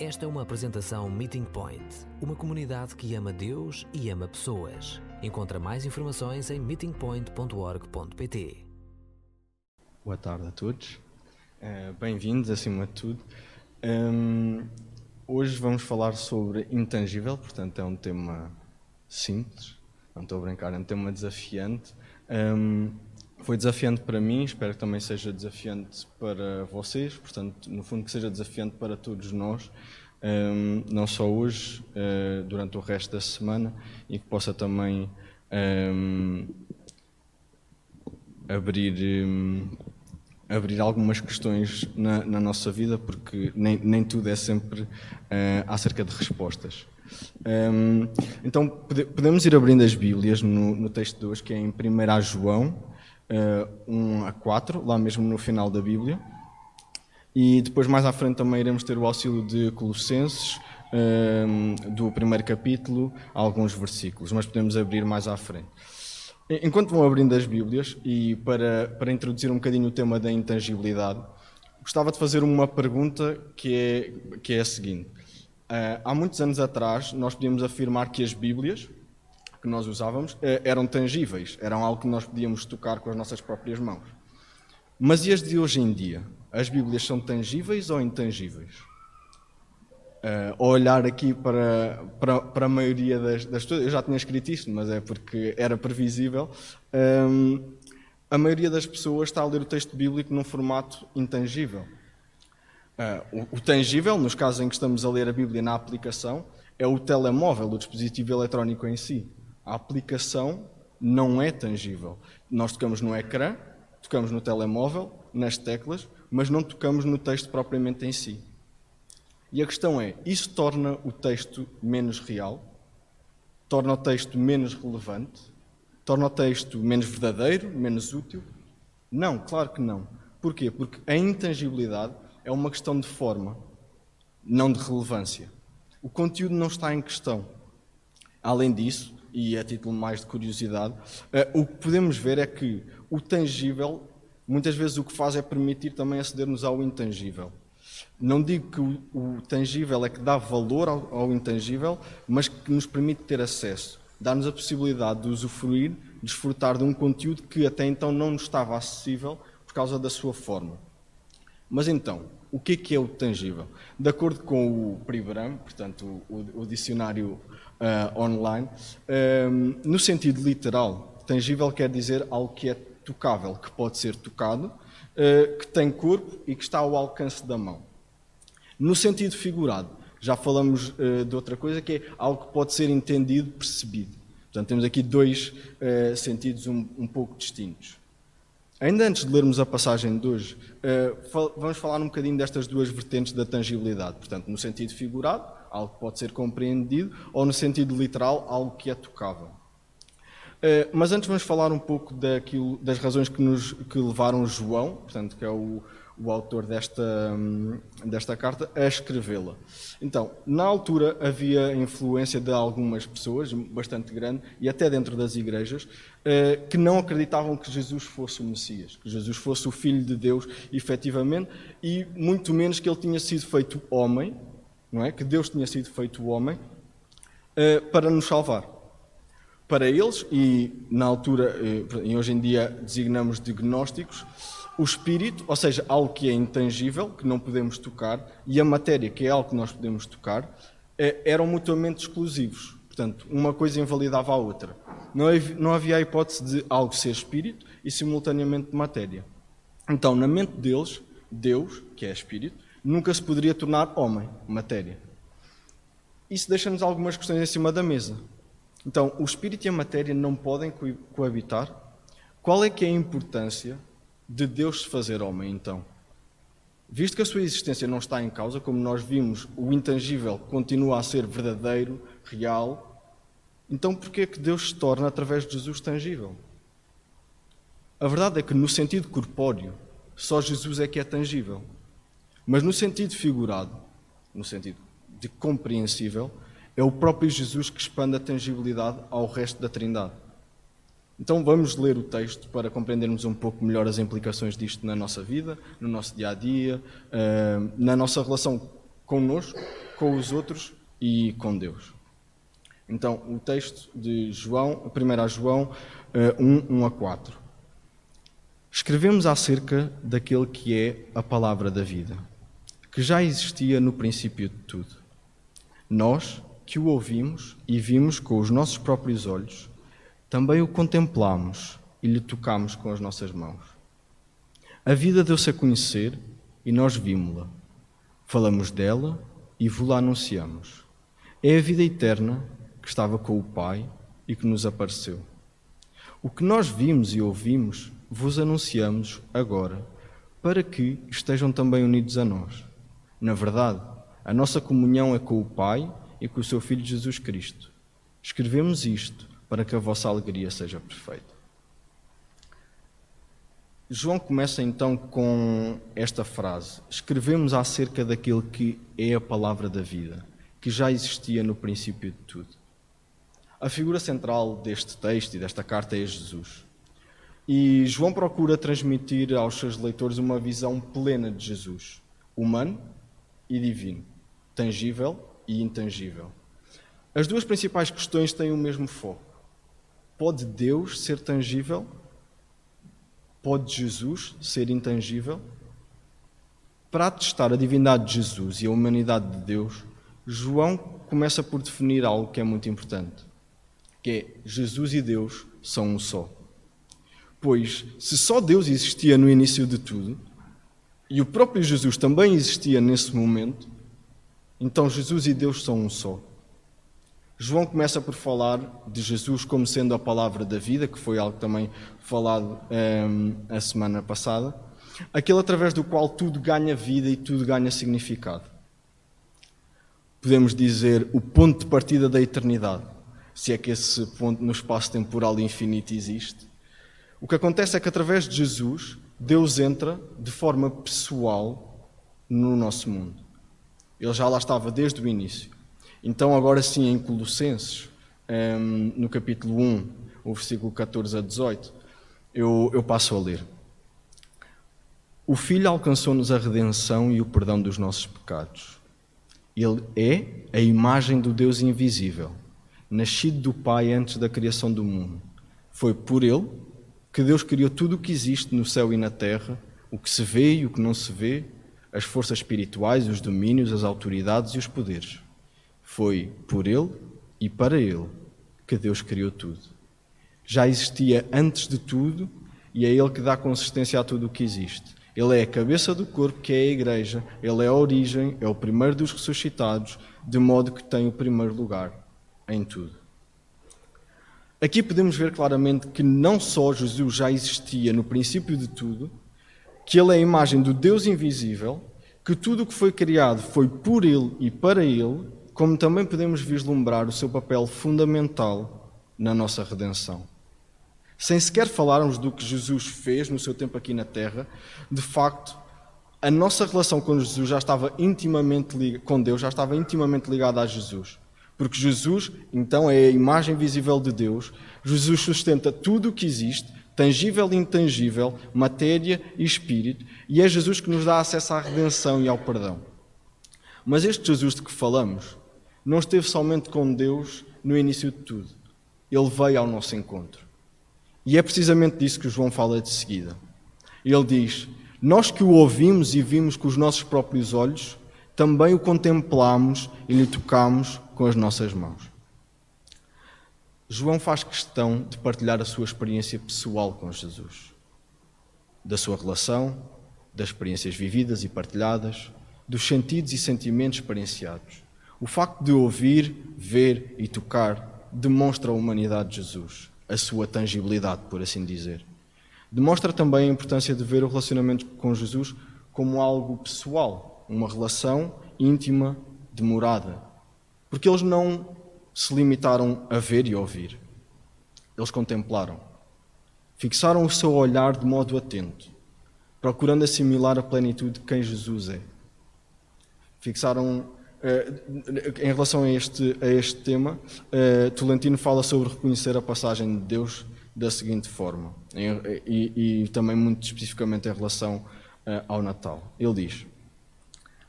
Esta é uma apresentação Meeting Point, uma comunidade que ama Deus e ama pessoas. Encontra mais informações em meetingpoint.org.pt. Boa tarde a todos. Uh, Bem-vindos, acima de tudo. Um, hoje vamos falar sobre intangível, portanto é um tema simples, não estou a brincar, é um tema desafiante. Um, foi desafiante para mim, espero que também seja desafiante para vocês, portanto, no fundo, que seja desafiante para todos nós, um, não só hoje, uh, durante o resto da semana, e que possa também um, abrir, um, abrir algumas questões na, na, nossa vida, porque nem, nem tudo é sempre uh, acerca de respostas. então, podemos ir abrindo as Bíblias no, no texto de hoje, que é em 1 João uh, 1 a 4, lá mesmo no final da Bíblia. E depois, mais à frente, também iremos ter o auxílio de Colossenses, uh, do primeiro capítulo, alguns versículos, mas podemos abrir mais à frente. Enquanto vão abrindo as Bíblias, e para, para introduzir um bocadinho o tema da intangibilidade, gostava de fazer uma pergunta que é, que é a seguinte. Uh, há muitos anos atrás, nós podíamos afirmar que as Bíblias, que nós usávamos eh, eram tangíveis, eram algo que nós podíamos tocar com as nossas próprias mãos. Mas e as de hoje em dia? As Bíblias são tangíveis ou intangíveis? Uh, olhar aqui para, para, para a maioria das, das pessoas, eu já tinha escrito isto, mas é porque era previsível. Um, ehm, a maioria das pessoas está a ler o texto bíblico num formato intangível. Uh, o, o, tangível, nos casos em que estamos a ler a Bíblia na aplicação, é o telemóvel, o dispositivo eletrónico em si. A aplicação não é tangível. Nós tocamos no ecrã, tocamos no telemóvel, nas teclas, mas não tocamos no texto propriamente em si. E a questão é: isso torna o texto menos real? Torna o texto menos relevante? Torna o texto menos verdadeiro, menos útil? Não, claro que não. Porquê? Porque a intangibilidade é uma questão de forma, não de relevância. O conteúdo não está em questão. Além disso, e a título mais de curiosidade, uh, o que podemos ver é que o tangível, muitas vezes o que faz é permitir também acedermos ao intangível. Não digo que o, o tangível é que dá valor ao, ao, intangível, mas que nos permite ter acesso, dá-nos a possibilidade de usufruir, desfrutar de um conteúdo que até então não nos estava acessível por causa da sua forma. Mas então, o que é, que é o tangível? De acordo com o Pribram, portanto, o, o dicionário uh, online, um, no sentido literal, tangível quer dizer algo que é tocável, que pode ser tocado, uh, que tem corpo e que está ao alcance da mão. No sentido figurado, já falamos uh, de outra coisa, que é algo que pode ser entendido, percebido. Portanto, temos aqui dois sentidos um, um pouco distintos. Ainda antes de lermos a passagem de hoje, uh, vamos falar um bocadinho destas duas vertentes da tangibilidade. Portanto, no sentido figurado, algo que pode ser compreendido, ou no sentido literal, algo que é tocável. Uh, mas antes vamos falar um pouco daquilo, das razões que, nos, que levaram João, portanto, que é o, o autor desta, hum, desta carta, a escrevê-la. Então, na altura havia influência de algumas pessoas, bastante grande, e até dentro das igrejas, eh, que não acreditavam que Jesus fosse o Messias, que Jesus fosse o Filho de Deus, efetivamente, e muito menos que ele tinha sido feito homem, não é? Que Deus tinha sido feito homem eh, para nos salvar. Para eles, e na altura, eh, e hoje em dia designamos de gnósticos, o espírito, ou seja, algo que é intangível, que não podemos tocar, e a matéria, que é algo que nós podemos tocar, é, eram mutuamente exclusivos. Portanto, uma coisa invalidava a outra. Não havia a hipótese de algo ser espírito e simultaneamente matéria. Então, na mente deles, Deus, que é espírito, nunca se poderia tornar homem, matéria. Isso deixa-nos algumas questões em cima da mesa. Então, o espírito e a matéria não podem coabitar? Qual é que é a importância de Deus se fazer homem, então? Visto que a sua existência não está em causa, como nós vimos, o intangível continua a ser verdadeiro, real, então porquê é que Deus se torna, através de Jesus, tangível? A verdade é que, no sentido corpóreo, só Jesus é que é tangível. Mas no sentido figurado, no sentido de compreensível, é o próprio Jesus que expande a tangibilidade ao resto da Trindade. Então vamos ler o texto para compreendermos um pouco melhor as implicações disto na nossa vida, no nosso dia a dia, eh, na nossa relação connosco com os outros e com Deus. Então, o texto de João, 1 João 1, 1 a 4. Escrevemos acerca daquele que é a palavra da vida, que já existia no princípio de tudo. Nós, que o ouvimos e vimos com os nossos próprios olhos, também o contemplamos e lhe tocamos com as nossas mãos. A vida deu-se a conhecer e nós vimos-la. Falamos dela e vos-la anunciamos. É a vida eterna que estava com o Pai e que nos apareceu. O que nós vimos e ouvimos, vos anunciamos agora, para que estejam também unidos a nós. Na verdade, a nossa comunhão é com o Pai e com o seu Filho Jesus Cristo. Escrevemos isto para que a vossa alegria seja perfeita. João começa então com esta frase: Escrevemos acerca daquele que é a palavra da vida, que já existia no princípio de tudo. A figura central deste texto e desta carta é Jesus. E João procura transmitir aos seus leitores uma visão plena de Jesus, humano e divino, tangível e intangível. As duas principais questões têm o mesmo foco. Pode Deus ser tangível? Pode Jesus ser intangível? Para atestar a divindade de Jesus e a humanidade de Deus, João começa por definir algo que é muito importante, que é Jesus e Deus são um só. Pois, se só Deus existia no início de tudo, e o próprio Jesus também existia nesse momento, então Jesus e Deus são um só. João começa por falar de Jesus como sendo a palavra da vida, que foi algo também falado um, a semana passada, aquele através do qual tudo ganha vida e tudo ganha significado. Podemos dizer o ponto de partida da eternidade, se é que esse ponto no espaço temporal infinito existe. O que acontece é que através de Jesus, Deus entra de forma pessoal no nosso mundo. Ele já lá estava desde o início. Então, agora sim, em Colossenses, um, no capítulo 1, o versículo 14 a 18, eu, eu passo a ler. O Filho alcançou-nos a redenção e o perdão dos nossos pecados. Ele é a imagem do Deus invisível, nascido do Pai antes da criação do mundo. Foi por ele que Deus criou tudo o que existe no céu e na terra, o que se vê e o que não se vê, as forças espirituais, os domínios, as autoridades e os poderes. Foi por ele e para ele que Deus criou tudo. Já existia antes de tudo e é ele que dá consistência a tudo o que existe. Ele é a cabeça do corpo, que é a igreja, ele é a origem, é o primeiro dos ressuscitados, de modo que tem o primeiro lugar em tudo. Aqui podemos ver claramente que não só Jesus já existia no princípio de tudo, que ele é a imagem do Deus invisível, que tudo o que foi criado foi por ele e para ele, como também podemos vislumbrar o seu papel fundamental na nossa redenção. Sem sequer falarmos do que Jesus fez no seu tempo aqui na Terra, de facto, a nossa relação com Jesus já estava intimamente com Deus já estava intimamente ligada a Jesus. Porque Jesus, então, é a imagem visível de Deus. Jesus sustenta tudo o que existe, tangível e intangível, matéria e espírito, e é Jesus que nos dá acesso à redenção e ao perdão. Mas este Jesus de que falamos não esteve somente com Deus no início de tudo. Ele veio ao nosso encontro. E é precisamente disso que João fala de seguida. Ele diz: Nós que o ouvimos e vimos com os nossos próprios olhos, também o contemplamos e lhe tocamos com as nossas mãos. João faz questão de partilhar a sua experiência pessoal com Jesus, da sua relação, das experiências vividas e partilhadas, dos sentidos e sentimentos experienciados. O facto de ouvir, ver e tocar demonstra a humanidade de Jesus, a sua tangibilidade, por assim dizer. Demonstra também a importância de ver o relacionamento com Jesus como algo pessoal, uma relação íntima, demorada. Porque eles não se limitaram a ver e ouvir. Eles contemplaram. Fixaram o seu olhar de modo atento, procurando assimilar a plenitude de quem Jesus é. Fixaram eh, em relação a este, a este tema, uh, Tolentino fala sobre reconhecer a passagem de Deus da seguinte forma, e, e, também muito especificamente em relação uh, ao Natal. Ele diz: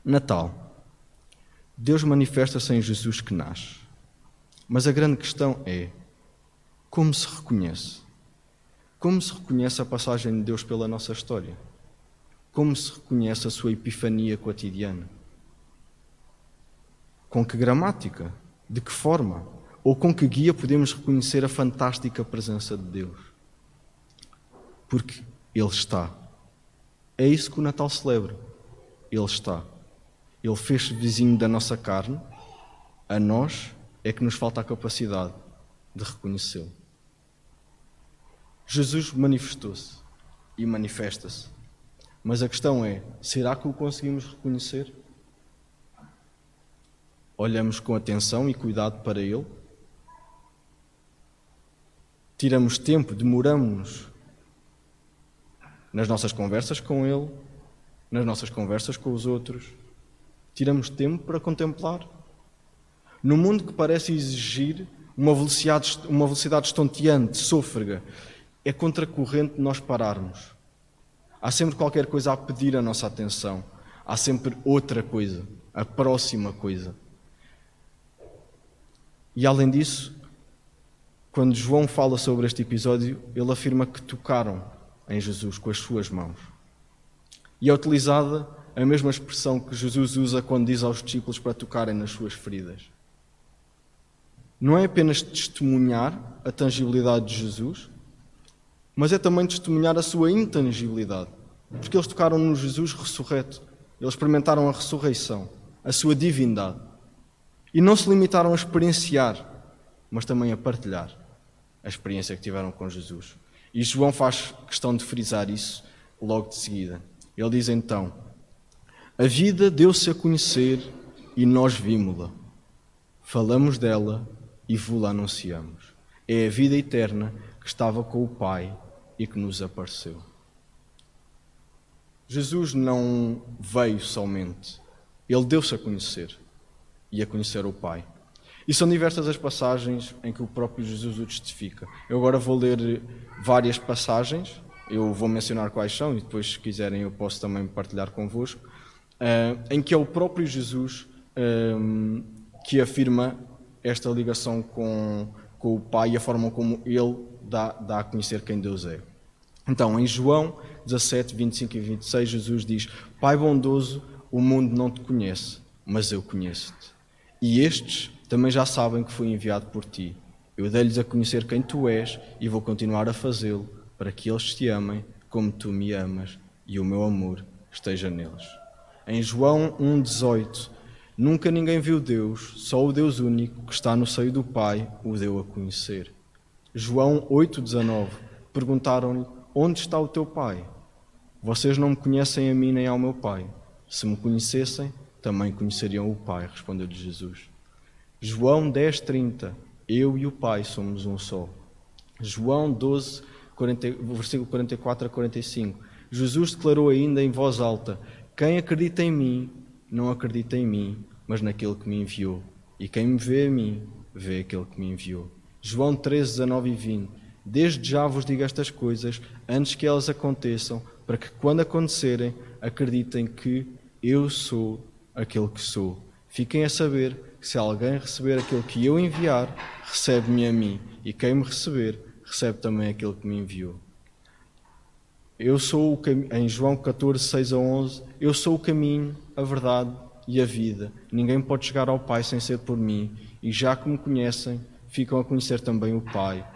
Natal. Deus manifesta-se em Jesus que nasce. Mas a grande questão é como se reconhece? Como se reconhece a passagem de Deus pela nossa história? Como se reconhece a sua epifania cotidiana? Com que gramática? De que forma? Ou com que guia podemos reconhecer a fantástica presença de Deus? Porque Ele está. É isso que o Natal celebra. Ele está. Ele fez-se vizinho da nossa carne. A nós é que nos falta a capacidade de reconhecê-lo. Jesus manifestou-se e manifesta-se. Mas a questão é: será que o conseguimos reconhecer? Olhamos com atenção e cuidado para Ele? Tiramos tempo, demoramos nas nossas conversas com Ele, nas nossas conversas com os outros? Tiramos tempo para contemplar? No mundo que parece exigir uma velocidade, uma velocidade estonteante, sôfrega, é contracorrente nós pararmos. Há sempre qualquer coisa a pedir a nossa atenção. Há sempre outra coisa, a próxima coisa. E além disso, quando João fala sobre este episódio, ele afirma que tocaram em Jesus com as suas mãos. E é utilizada a mesma expressão que Jesus usa quando diz aos discípulos para tocarem nas suas feridas. Não é apenas testemunhar a tangibilidade de Jesus, mas é também testemunhar a sua intangibilidade. Porque eles tocaram no Jesus ressurreto, eles experimentaram a ressurreição, a sua divindade. E não se limitaram a experienciar, mas também a partilhar a experiência que tiveram com Jesus. E João faz questão de frisar isso logo de seguida. Ele diz então: A vida deu-se a conhecer e nós vimos-la. Falamos dela e vos-la anunciamos. É a vida eterna que estava com o Pai e que nos apareceu. Jesus não veio somente, ele deu-se a conhecer e a conhecer o Pai. E são diversas as passagens em que o próprio Jesus o testifica. Eu agora vou ler várias passagens, eu vou mencionar quais são e depois, se quiserem, eu posso também partilhar convosco, uh, em que é o próprio Jesus um, que afirma esta ligação com, com o Pai e a forma como ele dá, dá a conhecer quem Deus é. Então, em João 17, 25 e 26, Jesus diz: Pai bondoso, o mundo não te conhece, mas eu conheço-te. E estes também já sabem que fui enviado por ti. Eu dei-lhes a conhecer quem tu és e vou continuar a fazê-lo, para que eles te amem como tu me amas e o meu amor esteja neles. Em João 1,18, nunca ninguém viu Deus, só o Deus único que está no seio do Pai o deu a conhecer. João 8,19, perguntaram-lhe Onde está o teu pai? Vocês não me conhecem a mim nem ao meu pai. Se me conhecessem, também conheceriam o pai, respondeu-lhe Jesus. João 10:30 Eu e o pai somos um só. João 12, 40, versículo 44 a 45. Jesus declarou ainda em voz alta: Quem acredita em mim, não acredita em mim, mas naquele que me enviou. E quem me vê a mim, vê aquele que me enviou. João 13, 19 e 20. Desde já vos digo estas coisas antes que elas aconteçam, para que quando acontecerem, acreditem que eu sou aquele que sou. Fiquem a saber que se alguém receber aquele que eu enviar, recebe-me a mim, e quem me receber, recebe também aquele que me enviou. Eu sou o cam... em João 14, 6 a 11, eu sou o caminho, a verdade e a vida. Ninguém pode chegar ao Pai sem ser por mim, e já que me conhecem, ficam a conhecer também o Pai.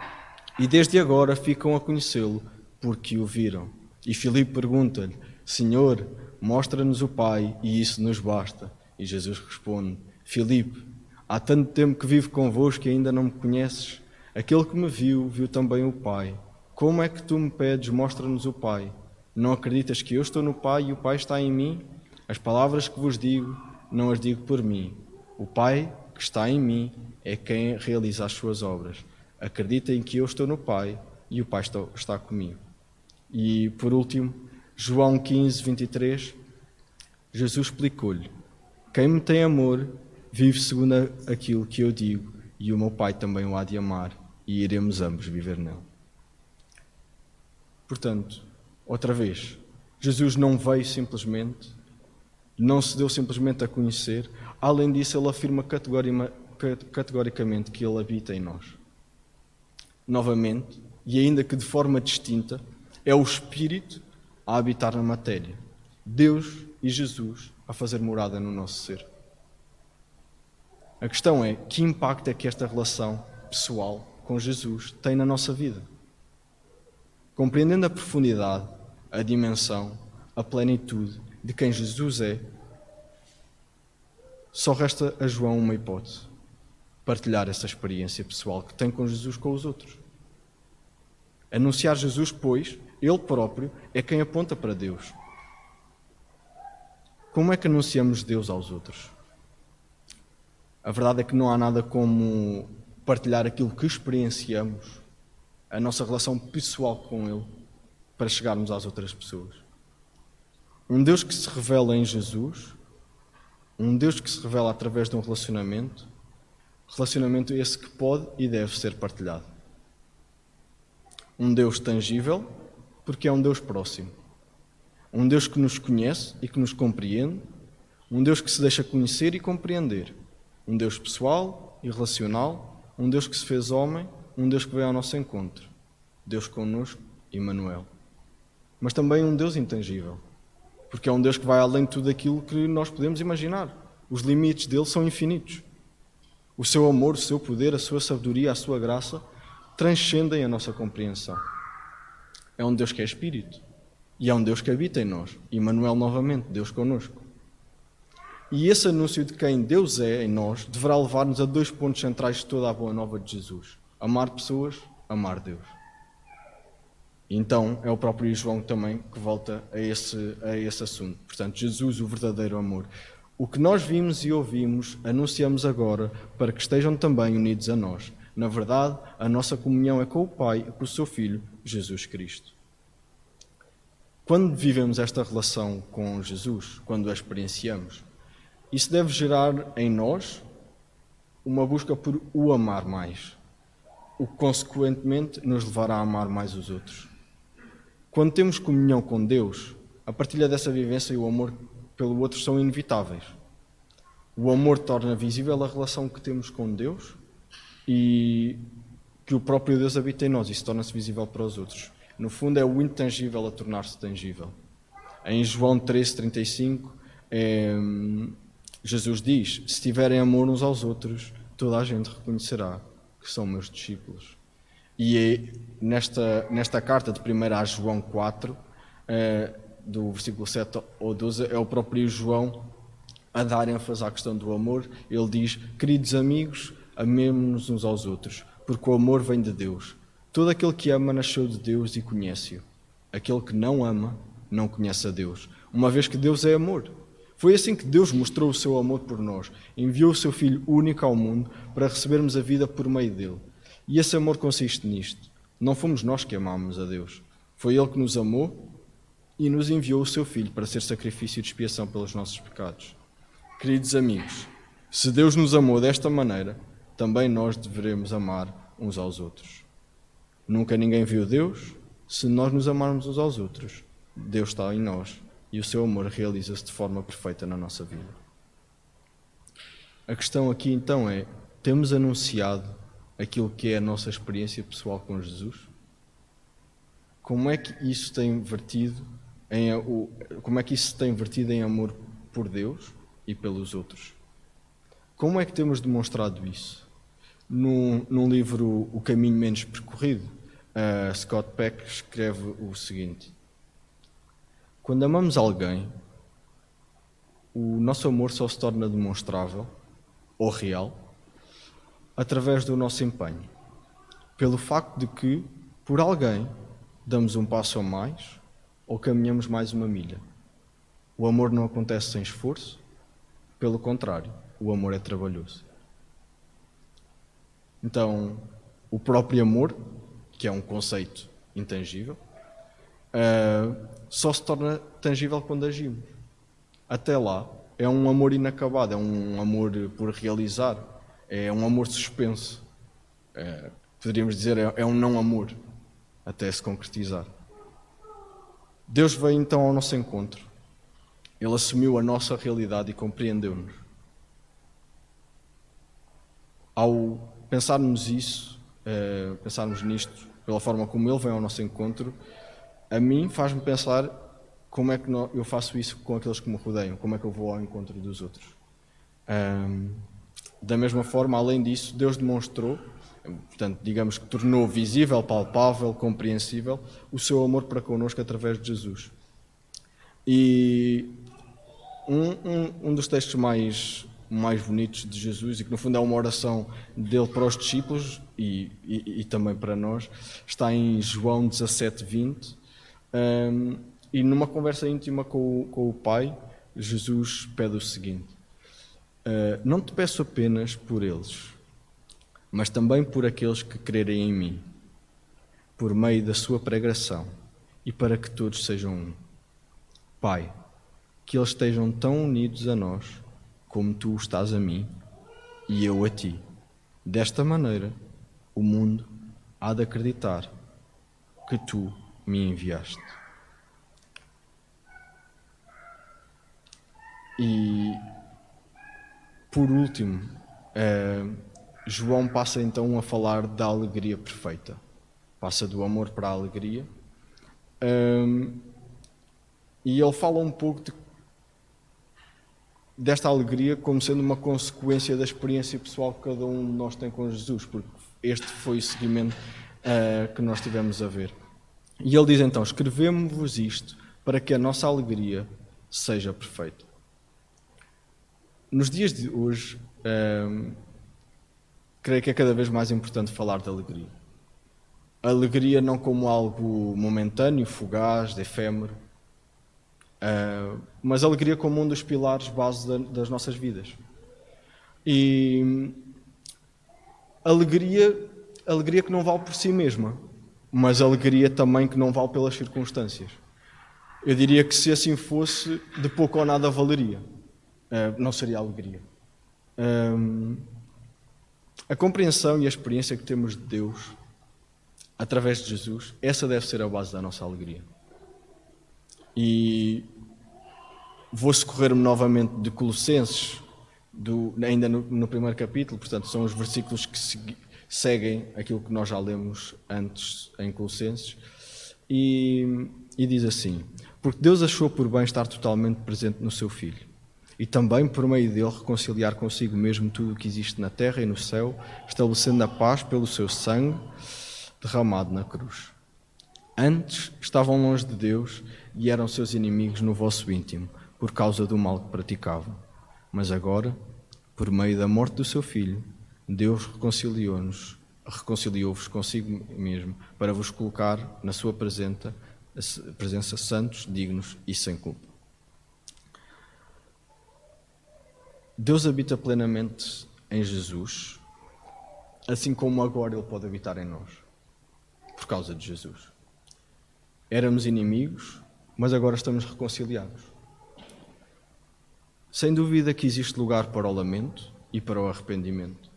E desde agora ficam a conhecê-lo, porque o viram. E Filipe pergunta-lhe: Senhor, mostra-nos o Pai, e isso nos basta. E Jesus responde: Filipe, há tanto tempo que vivo convosco e ainda não me conheces. Aquele que me viu, viu também o Pai. Como é que tu me pedes, mostra-nos o Pai? Não acreditas que eu estou no Pai e o Pai está em mim? As palavras que vos digo, não as digo por mim. O Pai que está em mim é quem realiza as suas obras acreditem que eu estou no Pai e o Pai está, está comigo. E por último, João 15, 23, Jesus explicou-lhe: Quem me tem amor vive segundo aquilo que eu digo, e o meu Pai também o há de amar, e iremos ambos viver nele. Portanto, outra vez, Jesus não veio simplesmente, não se deu simplesmente a conhecer, Além disso, ele afirma categoricamente que ele habita em nós. Novamente, e ainda que de forma distinta, é o Espírito a habitar na matéria. Deus e Jesus a fazer morada no nosso ser. A questão é: que impacto é que esta relação pessoal com Jesus tem na nossa vida? Compreendendo a profundidade, a dimensão, a plenitude de quem Jesus é, só resta a João uma hipótese: partilhar essa experiência pessoal que tem com Jesus com os outros. Anunciar Jesus, pois, ele próprio é quem aponta para Deus. Como é que anunciamos Deus aos outros? A verdade é que não há nada como partilhar aquilo que experienciamos, a nossa relação pessoal com Ele, para chegarmos às outras pessoas. Um Deus que se revela em Jesus um Deus que se revela através de um relacionamento, relacionamento esse que pode e deve ser partilhado. Um Deus tangível, porque é um Deus próximo. Um Deus que nos conhece e que nos compreende. Um Deus que se deixa conhecer e compreender. Um Deus pessoal e relacional. Um Deus que se fez homem. Um Deus que veio ao nosso encontro. Deus conosco, Emmanuel. Mas também um Deus intangível porque é um Deus que vai além de tudo aquilo que nós podemos imaginar. Os limites dele são infinitos. O seu amor, o seu poder, a sua sabedoria, a sua graça transcendem a nossa compreensão. É um Deus que é Espírito. E é um Deus que habita em nós. Emmanuel, novamente, Deus conosco. E esse anúncio de quem Deus é em nós deverá levar-nos a dois pontos centrais de toda a boa nova de Jesus: amar pessoas, amar Deus. Então é o próprio João também que volta a esse, a esse assunto. Portanto, Jesus, o verdadeiro amor. O que nós vimos e ouvimos, anunciamos agora para que estejam também unidos a nós. Na verdade, a nossa comunhão é com o Pai e com o seu Filho, Jesus Cristo. Quando vivemos esta relação com Jesus, quando a experienciamos, isso deve gerar em nós uma busca por o amar mais, o que consequentemente nos levará a amar mais os outros. Quando temos comunhão com Deus, a partilha dessa vivência e o amor pelo outro são inevitáveis. O amor torna visível a relação que temos com Deus e que o próprio Deus habita em nós. Isso torna-se visível para os outros. No fundo, é o intangível a tornar-se tangível. Em João 13:35, é, Jesus diz: Se tiverem amor uns aos outros, toda a gente reconhecerá que são meus discípulos. E é nesta, nesta carta de 1 a João 4, eh, do versículo 7 ou 12, é o próprio João a dar ênfase à questão do amor. Ele diz: Queridos amigos, amemos-nos uns aos outros, porque o amor vem de Deus. Todo aquele que ama nasceu de Deus e conhece-o. Aquele que não ama não conhece a Deus, uma vez que Deus é amor. Foi assim que Deus mostrou o seu amor por nós. Enviou o seu Filho único ao mundo para recebermos a vida por meio dele. E esse amor consiste nisto. Não fomos nós que amámos a Deus. Foi Ele que nos amou e nos enviou o seu Filho para ser sacrifício de expiação pelos nossos pecados. Queridos amigos, se Deus nos amou desta maneira, também nós deveremos amar uns aos outros. Nunca ninguém viu Deus. Se nós nos amarmos uns aos outros, Deus está em nós e o seu amor realiza-se de forma perfeita na nossa vida. A questão aqui então é: temos anunciado aquilo que é a nossa experiência pessoal com Jesus? Como é que isso tem vertido em como é que isso tem vertido em amor por Deus e pelos outros? Como é que temos demonstrado isso? Num, num livro O Caminho Menos Percorrido, Scott Peck escreve o seguinte: Quando amamos alguém, o nosso amor só se torna demonstrável ou real através do nosso empenho, pelo facto de que, por alguém, damos um passo a mais ou caminhamos mais uma milha. O amor não acontece sem esforço, pelo contrário, o amor é trabalhoso. Então, o próprio amor, que é um conceito intangível, uh, só se torna tangível quando agimos. Até lá, é um amor inacabado, é um amor por realizar, é um amor suspenso. É, poderíamos dizer, é, é um não amor, até se concretizar. Deus veio então ao nosso encontro. Ele assumiu a nossa realidade e compreendeu-nos. ao pensarmos isso, uh, pensarmos nisto, pela forma como ele vem ao nosso encontro, a mim faz-me pensar como é que eu faço isso com aqueles que me rodeiam, como é que eu vou ao encontro dos outros. Um, da mesma forma, além disso, Deus demonstrou, portanto, digamos que tornou visível, palpável, compreensível o seu amor para connosco através de Jesus. E um, um, um dos textos mais, mais bonitos de Jesus, e que no fundo é uma oração dele para os discípulos e, e, e também para nós, está em João 17, 20. Um, e numa conversa íntima com o, com o Pai, Jesus pede o seguinte: uh, Não te peço apenas por eles, mas também por aqueles que crerem em mim, por meio da sua pregação, e para que todos sejam um. Pai, que eles estejam tão unidos a nós como tu estás a mim e eu a ti. Desta maneira, o mundo há de acreditar que tu me enviaste. E, por último, eh, João passa então a falar da alegria perfeita. Passa do amor para a alegria. Um, e ele fala um pouco de desta alegria como sendo uma consequência da experiência pessoal que cada um de nós tem com Jesus, porque este foi o seguimento uh, que nós tivemos a ver. E ele diz então: Escrevemos-vos isto para que a nossa alegria seja perfeita. Nos dias de hoje, uh, creio que é cada vez mais importante falar de alegria. alegria não como algo momentâneo, fugaz, efêmero, Uh, mas alegria como um dos pilares base da, das nossas vidas. E alegria, alegria que não vale por si mesma, mas alegria também que não vale pelas circunstâncias. Eu diria que se assim fosse, de pouco ou nada valeria. Uh, não seria alegria. Um, a compreensão e a experiência que temos de Deus através de Jesus, essa deve ser a base da nossa alegria. E vou socorrer-me novamente de Colossenses, do, ainda no, no, primeiro capítulo, portanto, são os versículos que segui, seguem aquilo que nós já lemos antes em Colossenses, e, e diz assim: Porque Deus achou por bem estar totalmente presente no seu Filho, e também por meio dele reconciliar consigo mesmo tudo o que existe na terra e no céu, estabelecendo a paz pelo seu sangue derramado na cruz. Antes estavam longe de Deus e eram seus inimigos no vosso íntimo, por causa do mal que praticavam. Mas agora, por meio da morte do seu filho, Deus reconciliou-nos, reconciliou-vos consigo mesmo, para vos colocar na sua presença, presença santos, dignos e sem culpa. Deus habita plenamente em Jesus, assim como agora Ele pode habitar em nós, por causa de Jesus. Éramos inimigos, mas agora estamos reconciliados. Sem dúvida que existe lugar para o lamento e para o arrependimento,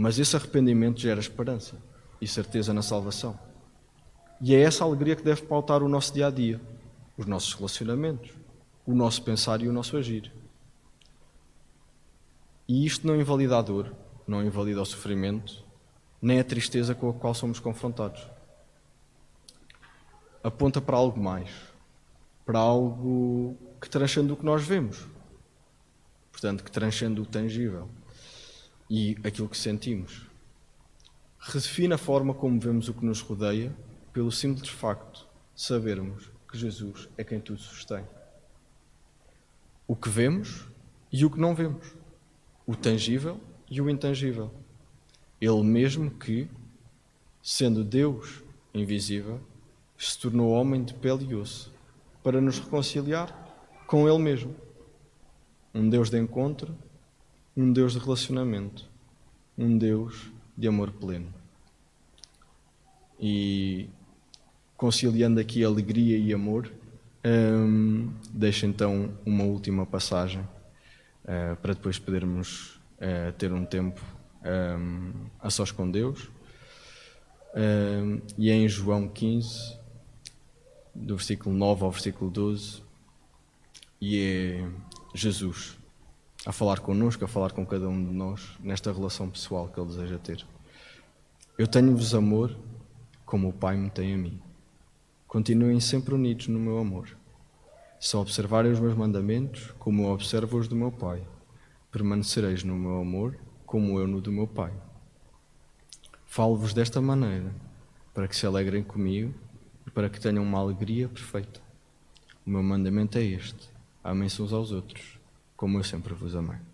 mas esse arrependimento gera esperança e certeza na salvação. E é essa alegria que deve pautar o nosso dia a dia, os nossos relacionamentos, o nosso pensar e o nosso agir. E isto não invalida a dor, não invalida o sofrimento, nem a tristeza com a qual somos confrontados aponta para algo mais, para algo que transcende o que nós vemos, portanto, que transcende o tangível e aquilo que sentimos. Redefine a forma como vemos o que nos rodeia pelo simples facto de sabermos que Jesus é quem tudo sustém. O que vemos e o que não vemos, o tangível e o intangível. Ele mesmo que, sendo Deus invisível, se tornou homem de pele e osso para nos reconciliar com Ele mesmo. Um Deus de encontro, um Deus de relacionamento, um Deus de amor pleno. E conciliando aqui alegria e amor, hum, deixo então uma última passagem uh, para depois podermos uh, ter um tempo um, a sós com Deus. Um, e é em João 15, do versículo 9 ao versículo 12, e é Jesus a falar connosco, a falar com cada um de nós, nesta relação pessoal que Ele deseja ter. Eu tenho-vos amor como o Pai me tem a mim. Continuem sempre unidos no meu amor. Se observarem os meus mandamentos, como eu observo os do meu Pai, permanecereis no meu amor, como eu no do meu Pai. Falo-vos desta maneira, para que se alegrem comigo e para que tenham uma alegria perfeita. O meu mandamento é este: amem-se uns aos outros, como eu sempre vos amei.